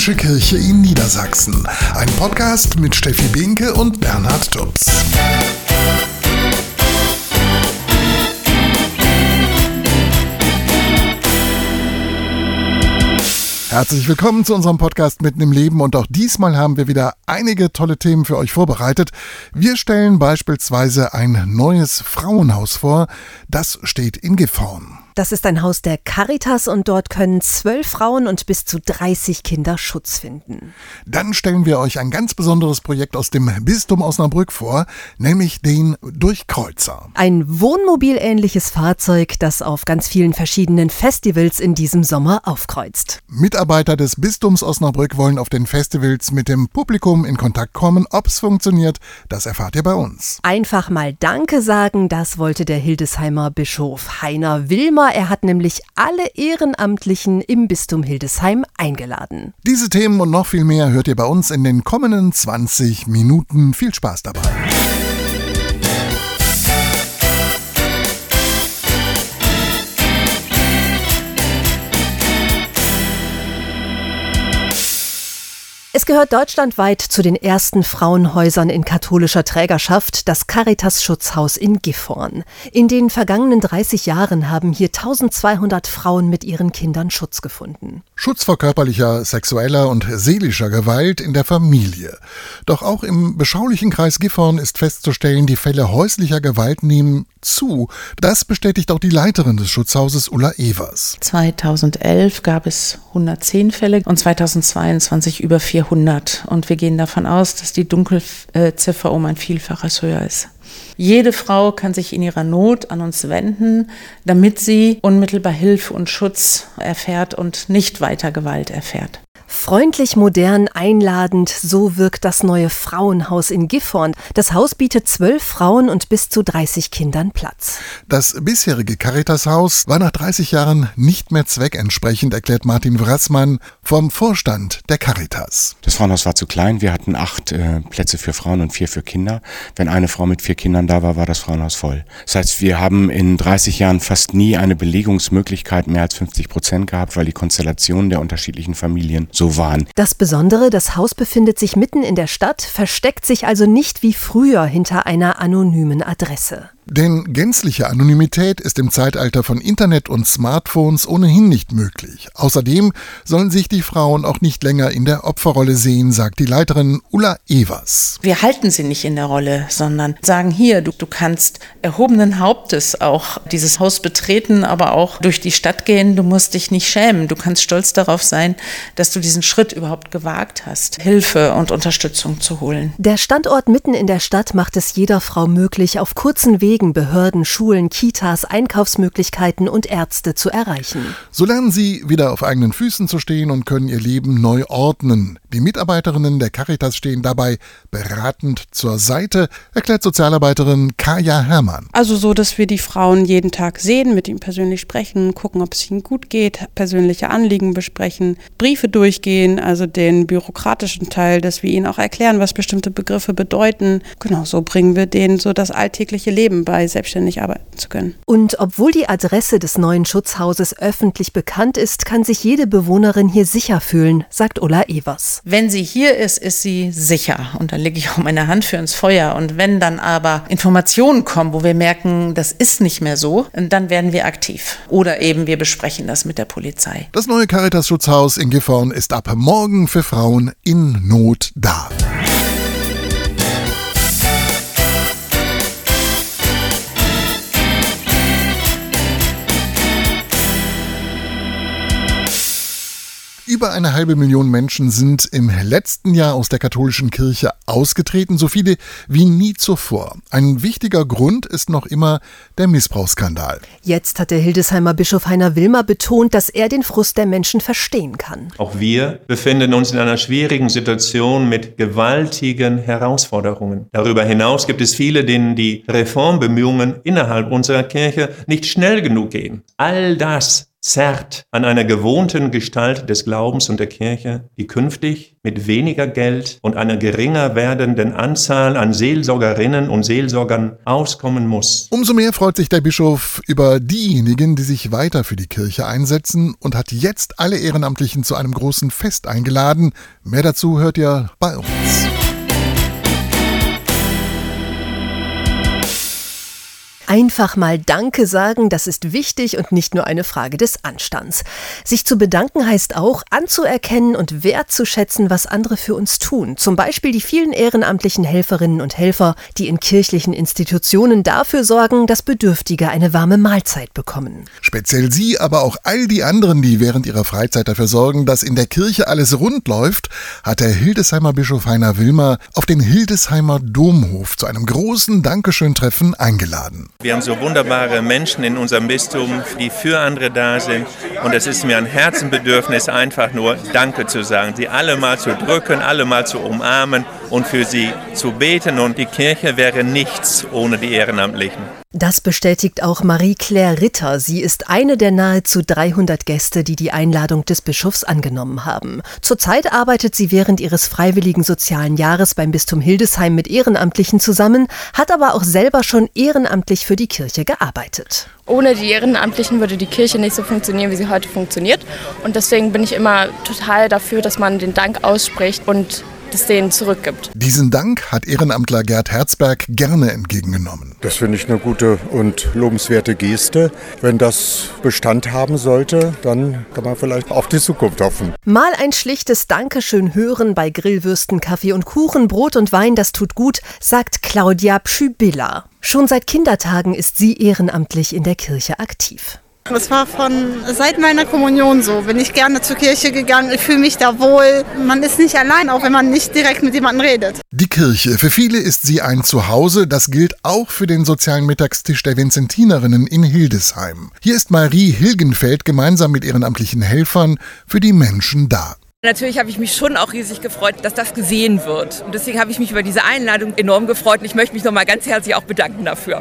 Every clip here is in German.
Katholische Kirche in Niedersachsen. Ein Podcast mit Steffi Binke und Bernhard Tubbs. Herzlich willkommen zu unserem Podcast Mitten im Leben und auch diesmal haben wir wieder einige tolle Themen für euch vorbereitet. Wir stellen beispielsweise ein neues Frauenhaus vor, das steht in Gifhorn. Das ist ein Haus der Caritas und dort können zwölf Frauen und bis zu 30 Kinder Schutz finden. Dann stellen wir euch ein ganz besonderes Projekt aus dem Bistum Osnabrück vor, nämlich den Durchkreuzer. Ein wohnmobilähnliches Fahrzeug, das auf ganz vielen verschiedenen Festivals in diesem Sommer aufkreuzt. Mitarbeiter des Bistums Osnabrück wollen auf den Festivals mit dem Publikum in Kontakt kommen. Ob es funktioniert, das erfahrt ihr bei uns. Einfach mal Danke sagen, das wollte der Hildesheimer Bischof Heiner Wilmer Sommer. Er hat nämlich alle Ehrenamtlichen im Bistum Hildesheim eingeladen. Diese Themen und noch viel mehr hört ihr bei uns in den kommenden 20 Minuten. Viel Spaß dabei. Es gehört deutschlandweit zu den ersten Frauenhäusern in katholischer Trägerschaft, das Caritas Schutzhaus in Gifhorn. In den vergangenen 30 Jahren haben hier 1200 Frauen mit ihren Kindern Schutz gefunden. Schutz vor körperlicher, sexueller und seelischer Gewalt in der Familie. Doch auch im beschaulichen Kreis Gifhorn ist festzustellen, die Fälle häuslicher Gewalt nehmen zu. Das bestätigt auch die Leiterin des Schutzhauses Ulla Evers. 2011 gab es 110 Fälle und 2022 über 400. Und wir gehen davon aus, dass die Dunkelziffer um ein Vielfaches höher ist. Jede Frau kann sich in ihrer Not an uns wenden, damit sie unmittelbar Hilfe und Schutz erfährt und nicht weiter Gewalt erfährt. Freundlich, modern, einladend, so wirkt das neue Frauenhaus in Gifhorn. Das Haus bietet zwölf Frauen und bis zu 30 Kindern Platz. Das bisherige Caritas-Haus war nach 30 Jahren nicht mehr zweckentsprechend, erklärt Martin Wrassmann vom Vorstand der Caritas. Das Frauenhaus war zu klein. Wir hatten acht äh, Plätze für Frauen und vier für Kinder. Wenn eine Frau mit vier Kindern da war, war das Frauenhaus voll. Das heißt, wir haben in 30 Jahren fast nie eine Belegungsmöglichkeit mehr als 50 Prozent gehabt, weil die Konstellation der unterschiedlichen Familien so waren. Das Besondere, das Haus befindet sich mitten in der Stadt, versteckt sich also nicht wie früher hinter einer anonymen Adresse. Denn gänzliche Anonymität ist im Zeitalter von Internet und Smartphones ohnehin nicht möglich. Außerdem sollen sich die Frauen auch nicht länger in der Opferrolle sehen, sagt die Leiterin Ulla Evers. Wir halten sie nicht in der Rolle, sondern sagen hier, du, du kannst erhobenen Hauptes auch dieses Haus betreten, aber auch durch die Stadt gehen. Du musst dich nicht schämen. Du kannst stolz darauf sein, dass du diesen Schritt überhaupt gewagt hast, Hilfe und Unterstützung zu holen. Der Standort mitten in der Stadt macht es jeder Frau möglich, auf kurzen Wegen Wegen Behörden, Schulen, Kitas, Einkaufsmöglichkeiten und Ärzte zu erreichen. So lernen sie wieder auf eigenen Füßen zu stehen und können ihr Leben neu ordnen. Die Mitarbeiterinnen der Caritas stehen dabei beratend zur Seite, erklärt Sozialarbeiterin Kaja Herrmann. Also so, dass wir die Frauen jeden Tag sehen, mit ihnen persönlich sprechen, gucken, ob es ihnen gut geht, persönliche Anliegen besprechen, Briefe durchgehen, also den bürokratischen Teil, dass wir ihnen auch erklären, was bestimmte Begriffe bedeuten. Genau, so bringen wir denen so das alltägliche Leben dabei, selbstständig arbeiten zu können. Und obwohl die Adresse des neuen Schutzhauses öffentlich bekannt ist, kann sich jede Bewohnerin hier sicher fühlen, sagt Ulla Evers. Wenn sie hier ist, ist sie sicher. Und da lege ich auch meine Hand für ins Feuer. Und wenn dann aber Informationen kommen, wo wir merken, das ist nicht mehr so, dann werden wir aktiv. Oder eben wir besprechen das mit der Polizei. Das neue Caritas-Schutzhaus in Gifhorn ist ab morgen für Frauen in Not da. Über eine halbe Million Menschen sind im letzten Jahr aus der katholischen Kirche ausgetreten, so viele wie nie zuvor. Ein wichtiger Grund ist noch immer der Missbrauchsskandal. Jetzt hat der Hildesheimer Bischof Heiner Wilmer betont, dass er den Frust der Menschen verstehen kann. Auch wir befinden uns in einer schwierigen Situation mit gewaltigen Herausforderungen. Darüber hinaus gibt es viele, denen die Reformbemühungen innerhalb unserer Kirche nicht schnell genug gehen. All das zerrt an einer gewohnten Gestalt des Glaubens und der Kirche, die künftig mit weniger Geld und einer geringer werdenden Anzahl an Seelsorgerinnen und Seelsorgern auskommen muss. Umso mehr freut sich der Bischof über diejenigen, die sich weiter für die Kirche einsetzen und hat jetzt alle Ehrenamtlichen zu einem großen Fest eingeladen. Mehr dazu hört ihr bei uns. Einfach mal Danke sagen, das ist wichtig und nicht nur eine Frage des Anstands. Sich zu bedanken heißt auch, anzuerkennen und wertzuschätzen, was andere für uns tun. Zum Beispiel die vielen ehrenamtlichen Helferinnen und Helfer, die in kirchlichen Institutionen dafür sorgen, dass Bedürftige eine warme Mahlzeit bekommen. Speziell Sie, aber auch all die anderen, die während ihrer Freizeit dafür sorgen, dass in der Kirche alles rund läuft, hat der Hildesheimer Bischof Heiner Wilmer auf den Hildesheimer Domhof zu einem großen Dankeschön-Treffen eingeladen. Wir haben so wunderbare Menschen in unserem Bistum, die für andere da sind. Und es ist mir ein Herzenbedürfnis, einfach nur Danke zu sagen, sie alle mal zu drücken, alle mal zu umarmen und für sie zu beten. Und die Kirche wäre nichts ohne die Ehrenamtlichen. Das bestätigt auch Marie-Claire Ritter. Sie ist eine der nahezu 300 Gäste, die die Einladung des Bischofs angenommen haben. Zurzeit arbeitet sie während ihres freiwilligen sozialen Jahres beim Bistum Hildesheim mit Ehrenamtlichen zusammen, hat aber auch selber schon ehrenamtlich für die Kirche gearbeitet. Ohne die Ehrenamtlichen würde die Kirche nicht so funktionieren, wie sie heute funktioniert. Und deswegen bin ich immer total dafür, dass man den Dank ausspricht und das denen zurückgibt. Diesen Dank hat Ehrenamtler Gerd Herzberg gerne entgegengenommen. Das finde ich eine gute und lobenswerte Geste. Wenn das Bestand haben sollte, dann kann man vielleicht auf die Zukunft hoffen. Mal ein schlichtes Dankeschön hören bei Grillwürsten, Kaffee und Kuchen, Brot und Wein, das tut gut, sagt Claudia Pschübilla. Schon seit Kindertagen ist sie ehrenamtlich in der Kirche aktiv. Das war von seit meiner Kommunion so. Bin ich gerne zur Kirche gegangen. Ich fühle mich da wohl. Man ist nicht allein, auch wenn man nicht direkt mit jemandem redet. Die Kirche. Für viele ist sie ein Zuhause. Das gilt auch für den sozialen Mittagstisch der Vinzentinerinnen in Hildesheim. Hier ist Marie Hilgenfeld gemeinsam mit ehrenamtlichen Helfern für die Menschen da. Natürlich habe ich mich schon auch riesig gefreut, dass das gesehen wird. Und deswegen habe ich mich über diese Einladung enorm gefreut und ich möchte mich nochmal ganz herzlich auch bedanken dafür.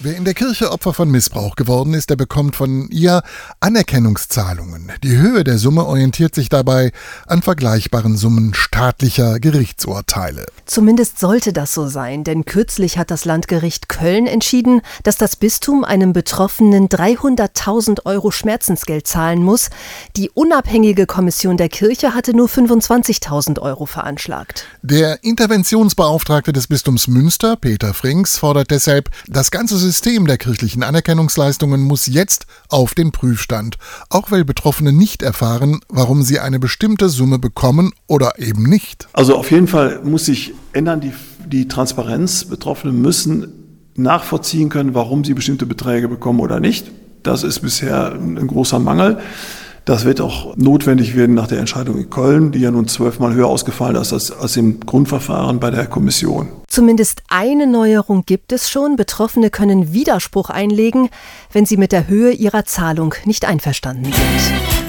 Wer in der Kirche Opfer von Missbrauch geworden ist, der bekommt von ihr Anerkennungszahlungen. Die Höhe der Summe orientiert sich dabei an vergleichbaren Summen staatlicher Gerichtsurteile. Zumindest sollte das so sein, denn kürzlich hat das Landgericht Köln entschieden, dass das Bistum einem Betroffenen 300.000 Euro Schmerzensgeld zahlen muss. Die unabhängige Kommission der Kirche hatte nur 25.000 Euro veranschlagt. Der Interventionsbeauftragte des Bistums Münster, Peter Frings, fordert deshalb, das ganze System der kirchlichen Anerkennungsleistungen muss jetzt auf den Prüfstand, auch weil Betroffene nicht erfahren, warum sie eine bestimmte Summe bekommen oder eben nicht. Also auf jeden Fall muss sich ändern die, die Transparenz. Betroffene müssen nachvollziehen können, warum sie bestimmte Beträge bekommen oder nicht. Das ist bisher ein großer Mangel. Das wird auch notwendig werden nach der Entscheidung in Köln, die ja nun zwölfmal höher ausgefallen ist als, als im Grundverfahren bei der Kommission. Zumindest eine Neuerung gibt es schon. Betroffene können Widerspruch einlegen, wenn sie mit der Höhe ihrer Zahlung nicht einverstanden sind.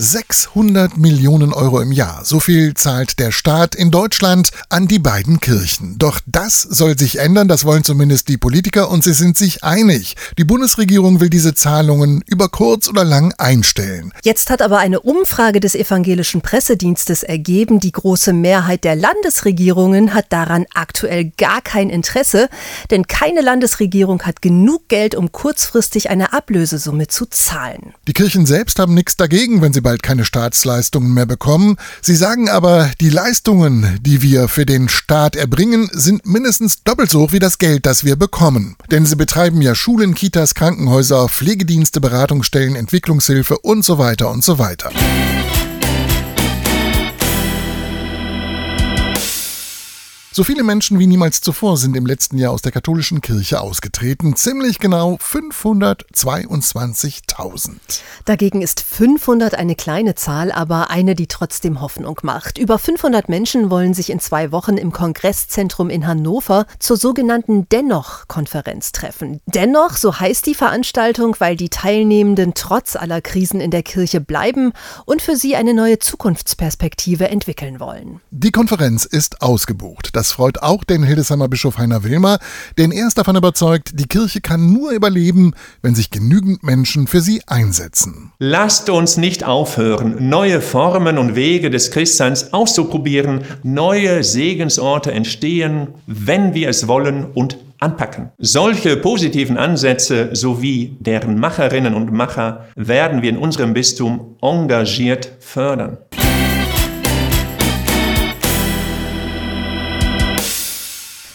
600 Millionen Euro im Jahr. So viel zahlt der Staat in Deutschland an die beiden Kirchen. Doch das soll sich ändern, das wollen zumindest die Politiker und sie sind sich einig. Die Bundesregierung will diese Zahlungen über kurz oder lang einstellen. Jetzt hat aber eine Umfrage des evangelischen Pressedienstes ergeben, die große Mehrheit der Landesregierungen hat daran aktuell gar kein Interesse, denn keine Landesregierung hat genug Geld, um kurzfristig eine Ablösesumme zu zahlen. Die Kirchen selbst haben nichts dagegen, wenn sie bald keine Staatsleistungen mehr bekommen. Sie sagen aber, die Leistungen, die wir für den Staat erbringen, sind mindestens doppelt so hoch wie das Geld, das wir bekommen. Denn sie betreiben ja Schulen, Kitas, Krankenhäuser, Pflegedienste, Beratungsstellen, Entwicklungshilfe und so weiter und so weiter. So viele Menschen wie niemals zuvor sind im letzten Jahr aus der katholischen Kirche ausgetreten. Ziemlich genau 522.000. Dagegen ist 500 eine kleine Zahl, aber eine, die trotzdem Hoffnung macht. Über 500 Menschen wollen sich in zwei Wochen im Kongresszentrum in Hannover zur sogenannten Dennoch-Konferenz treffen. Dennoch, so heißt die Veranstaltung, weil die Teilnehmenden trotz aller Krisen in der Kirche bleiben und für sie eine neue Zukunftsperspektive entwickeln wollen. Die Konferenz ist ausgebucht. Das freut auch den Hildesheimer Bischof Heiner Wilmer, denn er ist davon überzeugt, die Kirche kann nur überleben, wenn sich genügend Menschen für sie einsetzen. Lasst uns nicht aufhören, neue Formen und Wege des Christseins auszuprobieren. Neue Segensorte entstehen, wenn wir es wollen und anpacken. Solche positiven Ansätze sowie deren Macherinnen und Macher werden wir in unserem Bistum engagiert fördern.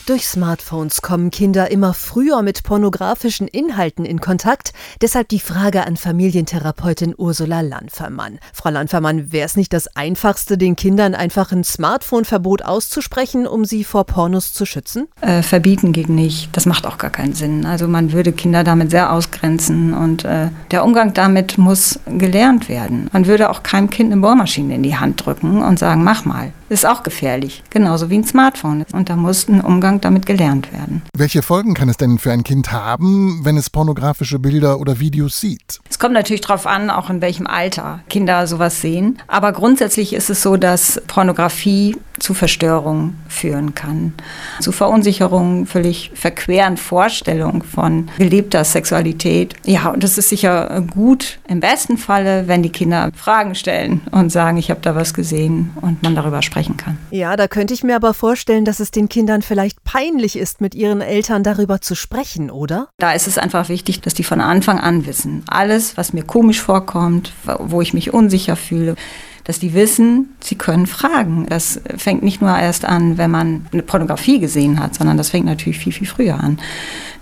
Durch Smartphones kommen Kinder immer früher mit pornografischen Inhalten in Kontakt. Deshalb die Frage an Familientherapeutin Ursula Lanfermann. Frau Lanfermann, wäre es nicht das Einfachste, den Kindern einfach ein Smartphone-Verbot auszusprechen, um sie vor Pornos zu schützen? Äh, verbieten geht nicht. Das macht auch gar keinen Sinn. Also man würde Kinder damit sehr ausgrenzen und äh, der Umgang damit muss gelernt werden. Man würde auch keinem Kind eine Bohrmaschine in die Hand drücken und sagen, mach mal. Ist auch gefährlich, genauso wie ein Smartphone. Und da muss ein Umgang damit gelernt werden. Welche Folgen kann es denn für ein Kind haben, wenn es pornografische Bilder oder Videos sieht? Es kommt natürlich darauf an, auch in welchem Alter Kinder sowas sehen. Aber grundsätzlich ist es so, dass Pornografie zu Verstörung führen kann, zu Verunsicherung, völlig verqueren Vorstellungen von gelebter Sexualität. Ja, und es ist sicher gut im besten Falle, wenn die Kinder Fragen stellen und sagen, ich habe da was gesehen und man darüber sprechen kann. Ja, da könnte ich mir aber vorstellen, dass es den Kindern vielleicht peinlich ist, mit ihren Eltern darüber zu sprechen, oder? Da ist es einfach wichtig, dass die von Anfang an wissen, alles, was mir komisch vorkommt, wo ich mich unsicher fühle, dass die wissen, sie können fragen. Das fängt nicht nur erst an, wenn man eine Pornografie gesehen hat, sondern das fängt natürlich viel, viel früher an.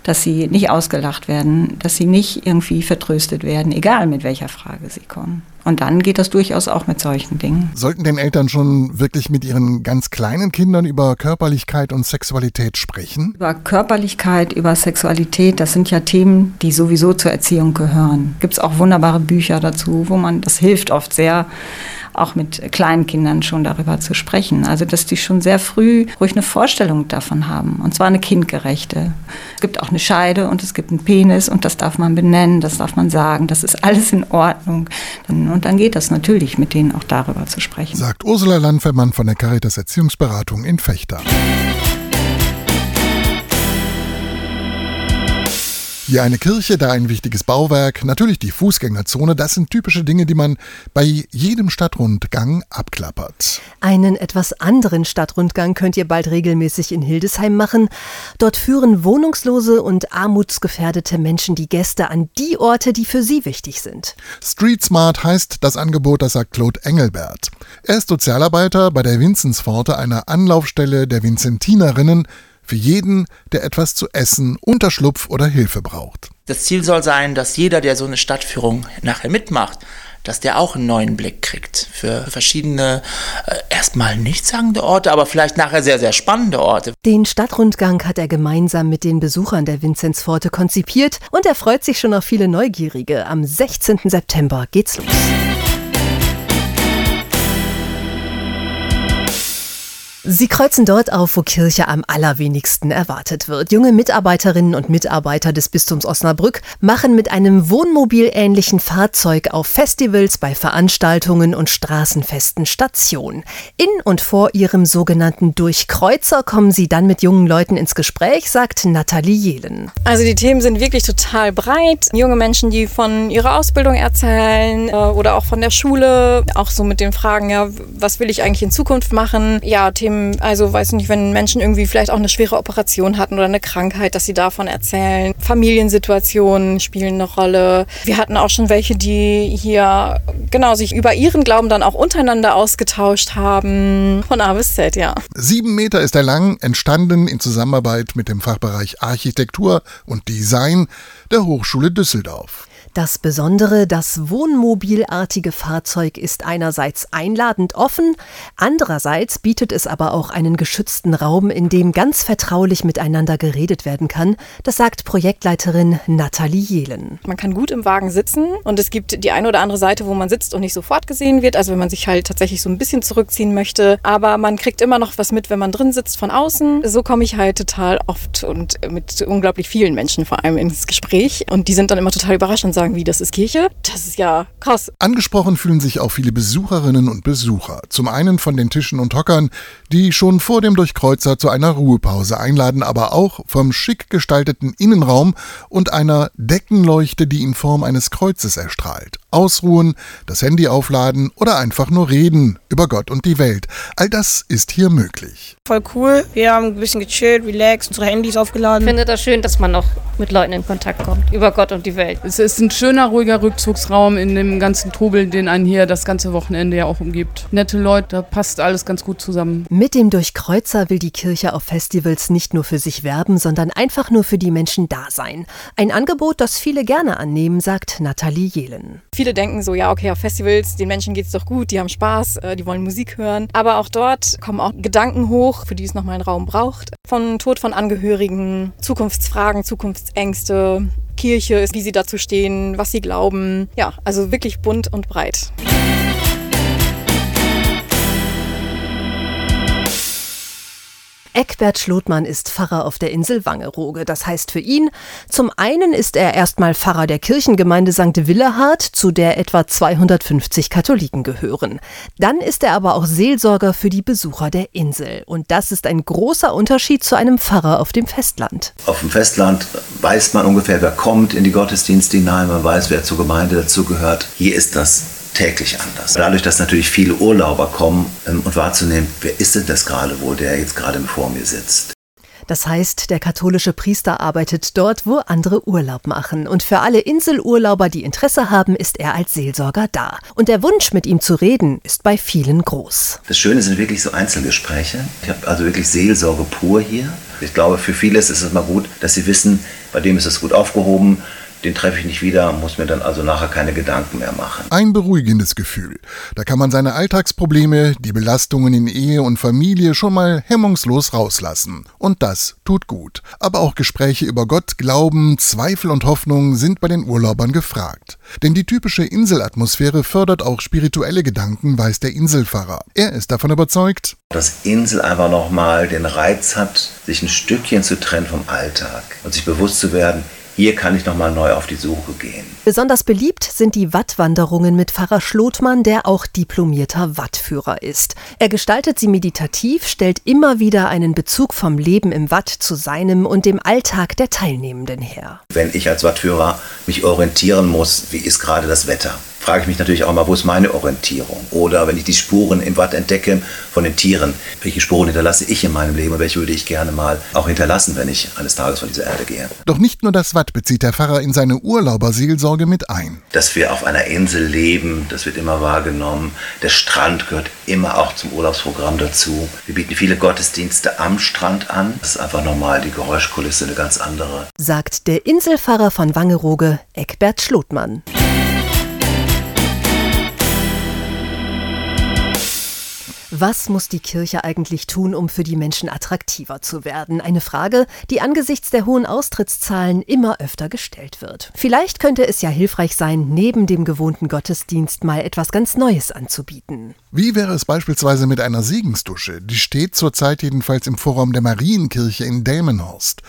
Dass sie nicht ausgelacht werden, dass sie nicht irgendwie vertröstet werden, egal mit welcher Frage sie kommen. Und dann geht das durchaus auch mit solchen Dingen. Sollten denn Eltern schon wirklich mit ihren ganz kleinen Kindern über Körperlichkeit und Sexualität sprechen? Über Körperlichkeit, über Sexualität, das sind ja Themen, die sowieso zur Erziehung gehören. Gibt es auch wunderbare Bücher dazu, wo man, das hilft oft sehr, auch mit kleinen Kindern schon darüber zu sprechen. Also, dass die schon sehr früh ruhig eine Vorstellung davon haben. Und zwar eine kindgerechte. Es gibt auch eine Scheide und es gibt einen Penis und das darf man benennen, das darf man sagen, das ist alles in Ordnung. Und dann geht das natürlich, mit denen auch darüber zu sprechen. Sagt Ursula Landfermann von der Caritas Erziehungsberatung in Fechter. Hier eine Kirche, da ein wichtiges Bauwerk, natürlich die Fußgängerzone, das sind typische Dinge, die man bei jedem Stadtrundgang abklappert. Einen etwas anderen Stadtrundgang könnt ihr bald regelmäßig in Hildesheim machen. Dort führen wohnungslose und armutsgefährdete Menschen die Gäste an die Orte, die für sie wichtig sind. Street Smart heißt das Angebot, das sagt Claude Engelbert. Er ist Sozialarbeiter bei der Vinzenspforte, einer Anlaufstelle der Vinzentinerinnen, für jeden, der etwas zu essen, Unterschlupf oder Hilfe braucht. Das Ziel soll sein, dass jeder, der so eine Stadtführung nachher mitmacht, dass der auch einen neuen Blick kriegt für verschiedene, äh, erstmal nichtssagende Orte, aber vielleicht nachher sehr, sehr spannende Orte. Den Stadtrundgang hat er gemeinsam mit den Besuchern der Vinzenzpforte konzipiert und er freut sich schon auf viele Neugierige. Am 16. September geht's los. Sie kreuzen dort auf, wo Kirche am allerwenigsten erwartet wird. Junge Mitarbeiterinnen und Mitarbeiter des Bistums Osnabrück machen mit einem Wohnmobil-ähnlichen Fahrzeug auf Festivals, bei Veranstaltungen und Straßenfesten Station. In und vor ihrem sogenannten Durchkreuzer kommen sie dann mit jungen Leuten ins Gespräch, sagt Nathalie Jelen. Also die Themen sind wirklich total breit. Junge Menschen, die von ihrer Ausbildung erzählen äh, oder auch von der Schule, auch so mit den Fragen, ja, was will ich eigentlich in Zukunft machen? Ja, Themen also weiß nicht, wenn Menschen irgendwie vielleicht auch eine schwere Operation hatten oder eine Krankheit, dass sie davon erzählen. Familiensituationen spielen eine Rolle. Wir hatten auch schon welche, die hier genau sich über ihren Glauben dann auch untereinander ausgetauscht haben. Von A bis Z, ja. Sieben Meter ist er lang, entstanden in Zusammenarbeit mit dem Fachbereich Architektur und Design der Hochschule Düsseldorf. Das Besondere, das wohnmobilartige Fahrzeug ist einerseits einladend offen, andererseits bietet es aber auch einen geschützten Raum, in dem ganz vertraulich miteinander geredet werden kann. Das sagt Projektleiterin Nathalie Jelen. Man kann gut im Wagen sitzen und es gibt die eine oder andere Seite, wo man sitzt und nicht sofort gesehen wird, also wenn man sich halt tatsächlich so ein bisschen zurückziehen möchte, aber man kriegt immer noch was mit, wenn man drin sitzt von außen. So komme ich halt total oft und mit unglaublich vielen Menschen vor allem ins Gespräch und die sind dann immer total überrascht und sagen, sagen, wie das ist Kirche. Das ist ja krass. Angesprochen fühlen sich auch viele Besucherinnen und Besucher. Zum einen von den Tischen und Hockern, die schon vor dem Durchkreuzer zu einer Ruhepause einladen, aber auch vom schick gestalteten Innenraum und einer Deckenleuchte, die in Form eines Kreuzes erstrahlt. Ausruhen, das Handy aufladen oder einfach nur reden über Gott und die Welt. All das ist hier möglich. Voll cool. Wir haben ein bisschen gechillt, relaxed, unsere Handys aufgeladen. Ich finde das schön, dass man noch mit Leuten in Kontakt kommt über Gott und die Welt. Es ist ein schöner, ruhiger Rückzugsraum in dem ganzen Trubel, den einen hier das ganze Wochenende ja auch umgibt. Nette Leute, da passt alles ganz gut zusammen. Mit dem Durchkreuzer will die Kirche auf Festivals nicht nur für sich werben, sondern einfach nur für die Menschen da sein. Ein Angebot, das viele gerne annehmen, sagt Nathalie Jelen. Viele denken so, ja, okay, auf Festivals, den Menschen geht es doch gut, die haben Spaß, äh, die wollen Musik hören. Aber auch dort kommen auch Gedanken hoch, für die es nochmal einen Raum braucht. Von Tod von Angehörigen, Zukunftsfragen, Zukunftsängste, Kirche, wie sie dazu stehen, was sie glauben. Ja, also wirklich bunt und breit. Eckbert Schlotmann ist Pfarrer auf der Insel Wangerooge. Das heißt für ihn, zum einen ist er erstmal Pfarrer der Kirchengemeinde St. Willehard, zu der etwa 250 Katholiken gehören. Dann ist er aber auch Seelsorger für die Besucher der Insel. Und das ist ein großer Unterschied zu einem Pfarrer auf dem Festland. Auf dem Festland weiß man ungefähr, wer kommt in die Gottesdienste hinein, man weiß, wer zur Gemeinde dazugehört. Hier ist das täglich anders. Dadurch, dass natürlich viele Urlauber kommen ähm, und wahrzunehmen, wer ist denn das gerade wohl, der jetzt gerade vor mir sitzt. Das heißt, der katholische Priester arbeitet dort, wo andere Urlaub machen. Und für alle Inselurlauber, die Interesse haben, ist er als Seelsorger da. Und der Wunsch, mit ihm zu reden, ist bei vielen groß. Das Schöne sind wirklich so Einzelgespräche. Ich habe also wirklich Seelsorge pur hier. Ich glaube, für viele ist es immer gut, dass sie wissen, bei dem ist es gut aufgehoben den treffe ich nicht wieder, muss mir dann also nachher keine Gedanken mehr machen. Ein beruhigendes Gefühl. Da kann man seine Alltagsprobleme, die Belastungen in Ehe und Familie schon mal hemmungslos rauslassen. Und das tut gut. Aber auch Gespräche über Gott, Glauben, Zweifel und Hoffnung sind bei den Urlaubern gefragt. Denn die typische Inselatmosphäre fördert auch spirituelle Gedanken, weiß der Inselfahrer. Er ist davon überzeugt, dass Insel einfach nochmal den Reiz hat, sich ein Stückchen zu trennen vom Alltag und sich bewusst zu werden, hier kann ich nochmal neu auf die Suche gehen. Besonders beliebt sind die Wattwanderungen mit Pfarrer Schlotmann, der auch diplomierter Wattführer ist. Er gestaltet sie meditativ, stellt immer wieder einen Bezug vom Leben im Watt zu seinem und dem Alltag der Teilnehmenden her. Wenn ich als Wattführer mich orientieren muss, wie ist gerade das Wetter? Frage ich mich natürlich auch mal, wo ist meine Orientierung? Oder wenn ich die Spuren im Watt entdecke von den Tieren, welche Spuren hinterlasse ich in meinem Leben und welche würde ich gerne mal auch hinterlassen, wenn ich eines Tages von dieser Erde gehe? Doch nicht nur das Watt bezieht der Pfarrer in seine Urlauberseelsorge mit ein. Dass wir auf einer Insel leben, das wird immer wahrgenommen. Der Strand gehört immer auch zum Urlaubsprogramm dazu. Wir bieten viele Gottesdienste am Strand an. Das ist einfach normal, die Geräuschkulisse eine ganz andere. Sagt der Inselfahrer von Wangerooge, Eckbert Schlotmann. Was muss die Kirche eigentlich tun, um für die Menschen attraktiver zu werden? Eine Frage, die angesichts der hohen Austrittszahlen immer öfter gestellt wird. Vielleicht könnte es ja hilfreich sein, neben dem gewohnten Gottesdienst mal etwas ganz Neues anzubieten. Wie wäre es beispielsweise mit einer Segensdusche? Die steht zurzeit jedenfalls im Vorraum der Marienkirche in Delmenhorst.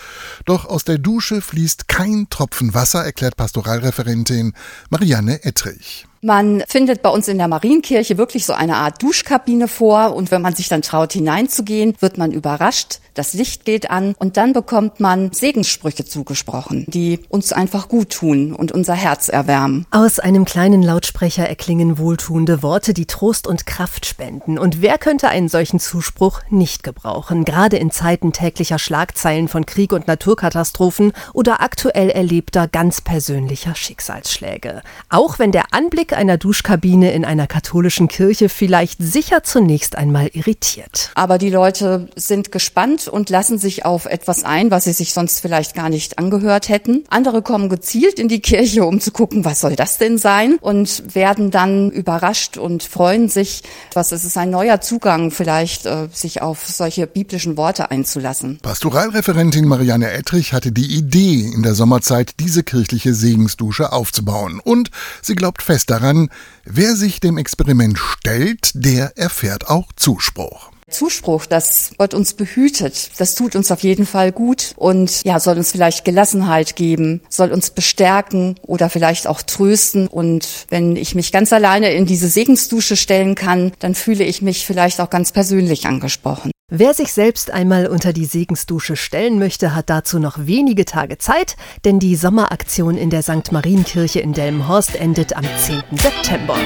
Doch aus der Dusche fließt kein Tropfen Wasser, erklärt Pastoralreferentin Marianne Ettrich. Man findet bei uns in der Marienkirche wirklich so eine Art Duschkabine vor und wenn man sich dann traut hineinzugehen, wird man überrascht, das Licht geht an und dann bekommt man Segenssprüche zugesprochen, die uns einfach gut tun und unser Herz erwärmen. Aus einem kleinen Lautsprecher erklingen wohltuende Worte, die Trost und Kraft spenden. Und wer könnte einen solchen Zuspruch nicht gebrauchen, gerade in Zeiten täglicher Schlagzeilen von Krieg und Naturkatastrophen oder aktuell erlebter ganz persönlicher Schicksalsschläge. Auch wenn der Anblick Blick einer Duschkabine in einer katholischen Kirche vielleicht sicher zunächst einmal irritiert. Aber die Leute sind gespannt und lassen sich auf etwas ein, was sie sich sonst vielleicht gar nicht angehört hätten. Andere kommen gezielt in die Kirche, um zu gucken, was soll das denn sein? Und werden dann überrascht und freuen sich, was es ist ein neuer Zugang vielleicht, äh, sich auf solche biblischen Worte einzulassen. Pastoralreferentin Marianne Ettrich hatte die Idee, in der Sommerzeit diese kirchliche Segensdusche aufzubauen. Und sie glaubt fest daran, wer sich dem Experiment stellt, der erfährt auch Zuspruch. Zuspruch, dass Gott uns behütet, das tut uns auf jeden Fall gut und ja, soll uns vielleicht Gelassenheit geben, soll uns bestärken oder vielleicht auch trösten. Und wenn ich mich ganz alleine in diese Segensdusche stellen kann, dann fühle ich mich vielleicht auch ganz persönlich angesprochen. Wer sich selbst einmal unter die Segensdusche stellen möchte, hat dazu noch wenige Tage Zeit, denn die Sommeraktion in der St. Marienkirche in Delmenhorst endet am 10. September.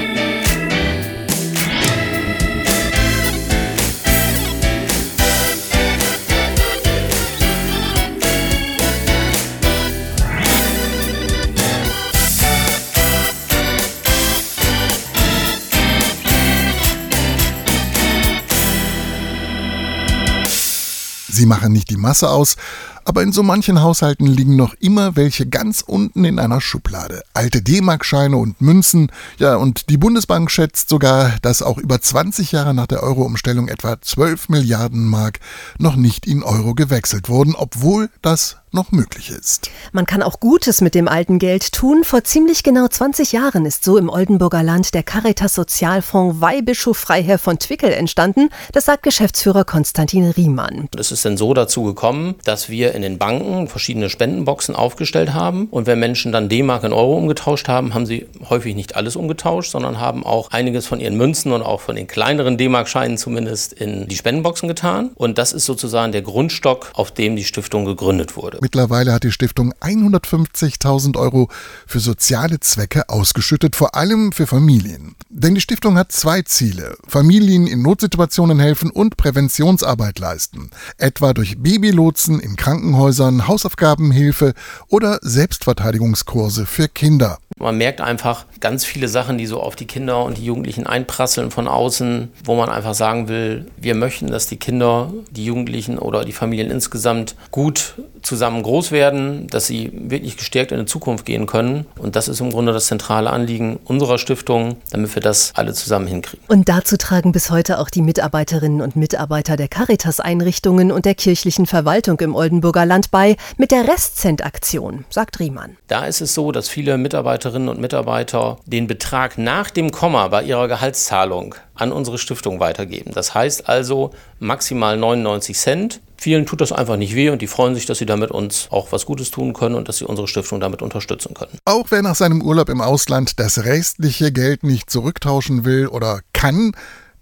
Sie machen nicht die Masse aus, aber in so manchen Haushalten liegen noch immer welche ganz unten in einer Schublade. Alte D-Mark-Scheine und Münzen, ja, und die Bundesbank schätzt sogar, dass auch über 20 Jahre nach der Euro-Umstellung etwa 12 Milliarden Mark noch nicht in Euro gewechselt wurden, obwohl das noch möglich ist. Man kann auch Gutes mit dem alten Geld tun. Vor ziemlich genau 20 Jahren ist so im Oldenburger Land der Caritas Sozialfonds Weihbischof Freiherr von Twickel entstanden. Das sagt Geschäftsführer Konstantin Riemann. Es ist denn so dazu gekommen, dass wir in den Banken verschiedene Spendenboxen aufgestellt haben. Und wenn Menschen dann D-Mark in Euro umgetauscht haben, haben sie häufig nicht alles umgetauscht, sondern haben auch einiges von ihren Münzen und auch von den kleineren D-Mark-Scheinen zumindest in die Spendenboxen getan. Und das ist sozusagen der Grundstock, auf dem die Stiftung gegründet wurde. Mittlerweile hat die Stiftung 150.000 Euro für soziale Zwecke ausgeschüttet, vor allem für Familien. Denn die Stiftung hat zwei Ziele. Familien in Notsituationen helfen und Präventionsarbeit leisten. Etwa durch Babylotsen in Krankenhäusern, Hausaufgabenhilfe oder Selbstverteidigungskurse für Kinder. Man merkt einfach ganz viele Sachen, die so auf die Kinder und die Jugendlichen einprasseln von außen, wo man einfach sagen will, wir möchten, dass die Kinder, die Jugendlichen oder die Familien insgesamt gut zusammen groß werden, dass sie wirklich gestärkt in die Zukunft gehen können. Und das ist im Grunde das zentrale Anliegen unserer Stiftung, damit wir das alle zusammen hinkriegen. Und dazu tragen bis heute auch die Mitarbeiterinnen und Mitarbeiter der Caritas-Einrichtungen und der kirchlichen Verwaltung im Oldenburger Land bei mit der Restcent-Aktion, sagt Riemann. Da ist es so, dass viele Mitarbeiterinnen und Mitarbeiter den Betrag nach dem Komma bei ihrer Gehaltszahlung an unsere Stiftung weitergeben. Das heißt also maximal 99 Cent Vielen tut das einfach nicht weh und die freuen sich, dass sie damit uns auch was Gutes tun können und dass sie unsere Stiftung damit unterstützen können. Auch wer nach seinem Urlaub im Ausland das restliche Geld nicht zurücktauschen will oder kann,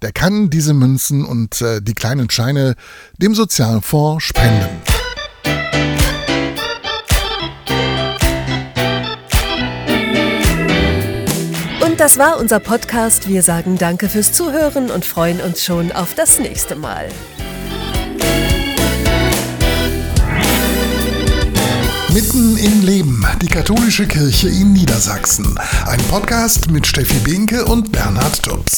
der kann diese Münzen und äh, die kleinen Scheine dem Sozialfonds spenden. Das war unser Podcast. Wir sagen Danke fürs Zuhören und freuen uns schon auf das nächste Mal. Mitten im Leben, die katholische Kirche in Niedersachsen. Ein Podcast mit Steffi Behnke und Bernhard Tubbs.